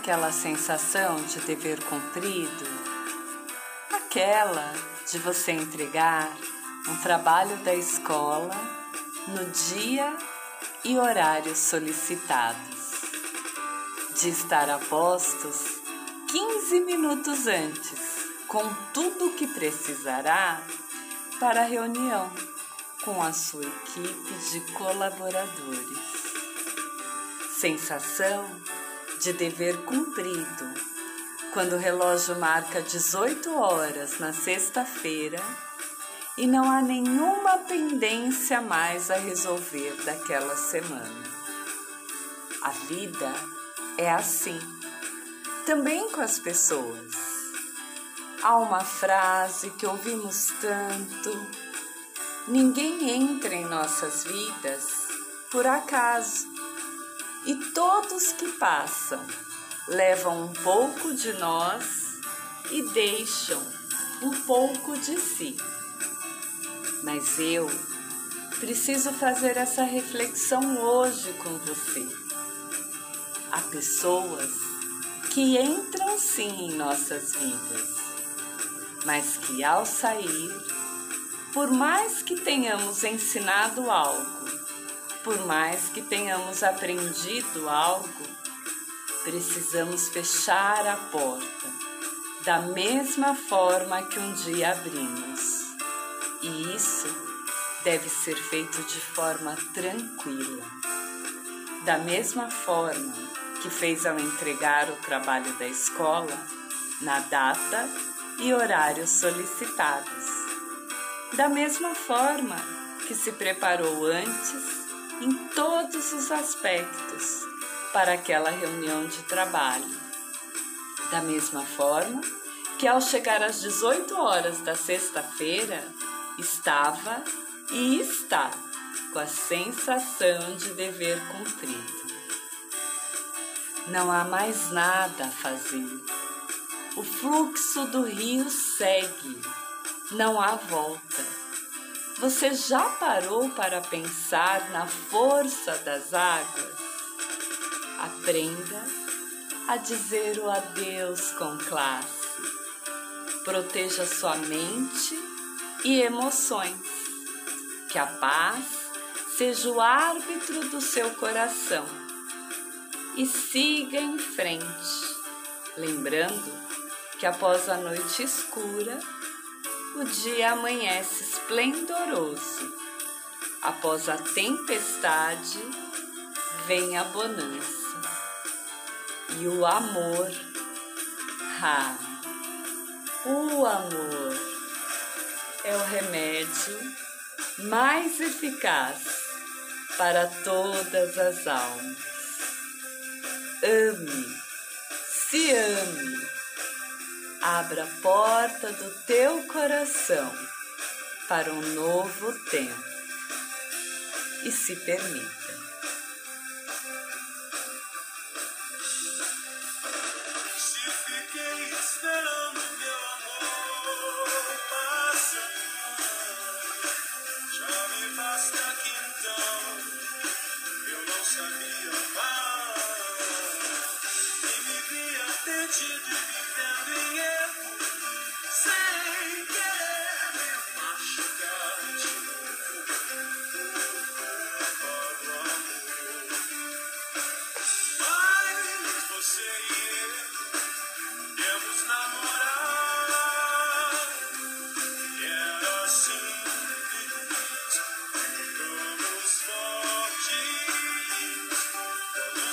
aquela sensação de dever cumprido? Aquela de você entregar um trabalho da escola no dia e horário solicitados, de estar a postos 15 minutos antes, com tudo o que precisará para a reunião com a sua equipe de colaboradores. Sensação de dever cumprido. Quando o relógio marca 18 horas na sexta-feira e não há nenhuma pendência mais a resolver daquela semana. A vida é assim, também com as pessoas. Há uma frase que ouvimos tanto: ninguém entra em nossas vidas por acaso e todos que passam levam um pouco de nós e deixam um pouco de si. Mas eu preciso fazer essa reflexão hoje com você. Há pessoas que entram sim em nossas vidas, mas que ao sair, por mais que tenhamos ensinado algo, por mais que tenhamos aprendido algo, precisamos fechar a porta da mesma forma que um dia abrimos. E isso deve ser feito de forma tranquila. Da mesma forma que fez ao entregar o trabalho da escola, na data e horário solicitados. Da mesma forma que se preparou antes em todos os aspectos para aquela reunião de trabalho. Da mesma forma que ao chegar às 18 horas da sexta-feira, estava e está com a sensação de dever cumprido. Não há mais nada a fazer. O fluxo do rio segue, não há volta você já parou para pensar na força das águas? Aprenda a dizer o adeus com classe. Proteja sua mente e emoções. Que a paz seja o árbitro do seu coração. E siga em frente, lembrando que após a noite escura, o dia amanhece esplendoroso. Após a tempestade, vem a bonança. E o amor, ah, o amor é o remédio mais eficaz para todas as almas. Ame, se ame abra a porta do teu coração para um novo tempo e se permita. Se fiquei esperando meu amor passar, já me basta que então eu não sabia amar e me via perdido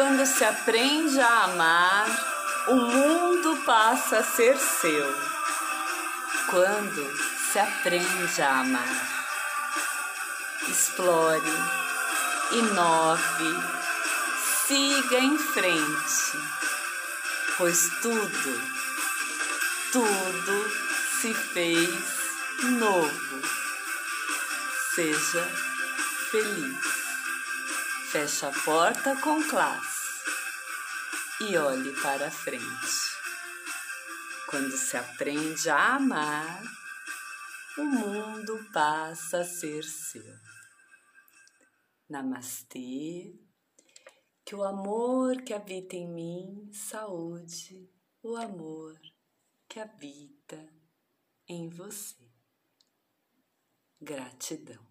Quando se aprende a amar, o mundo passa a ser seu. Quando se aprende a amar, explore, inove, siga em frente, pois tudo, tudo se fez novo. Seja feliz. Feche a porta com classe e olhe para frente. Quando se aprende a amar, o mundo passa a ser seu. Namastê. Que o amor que habita em mim saúde o amor que habita em você. Gratidão.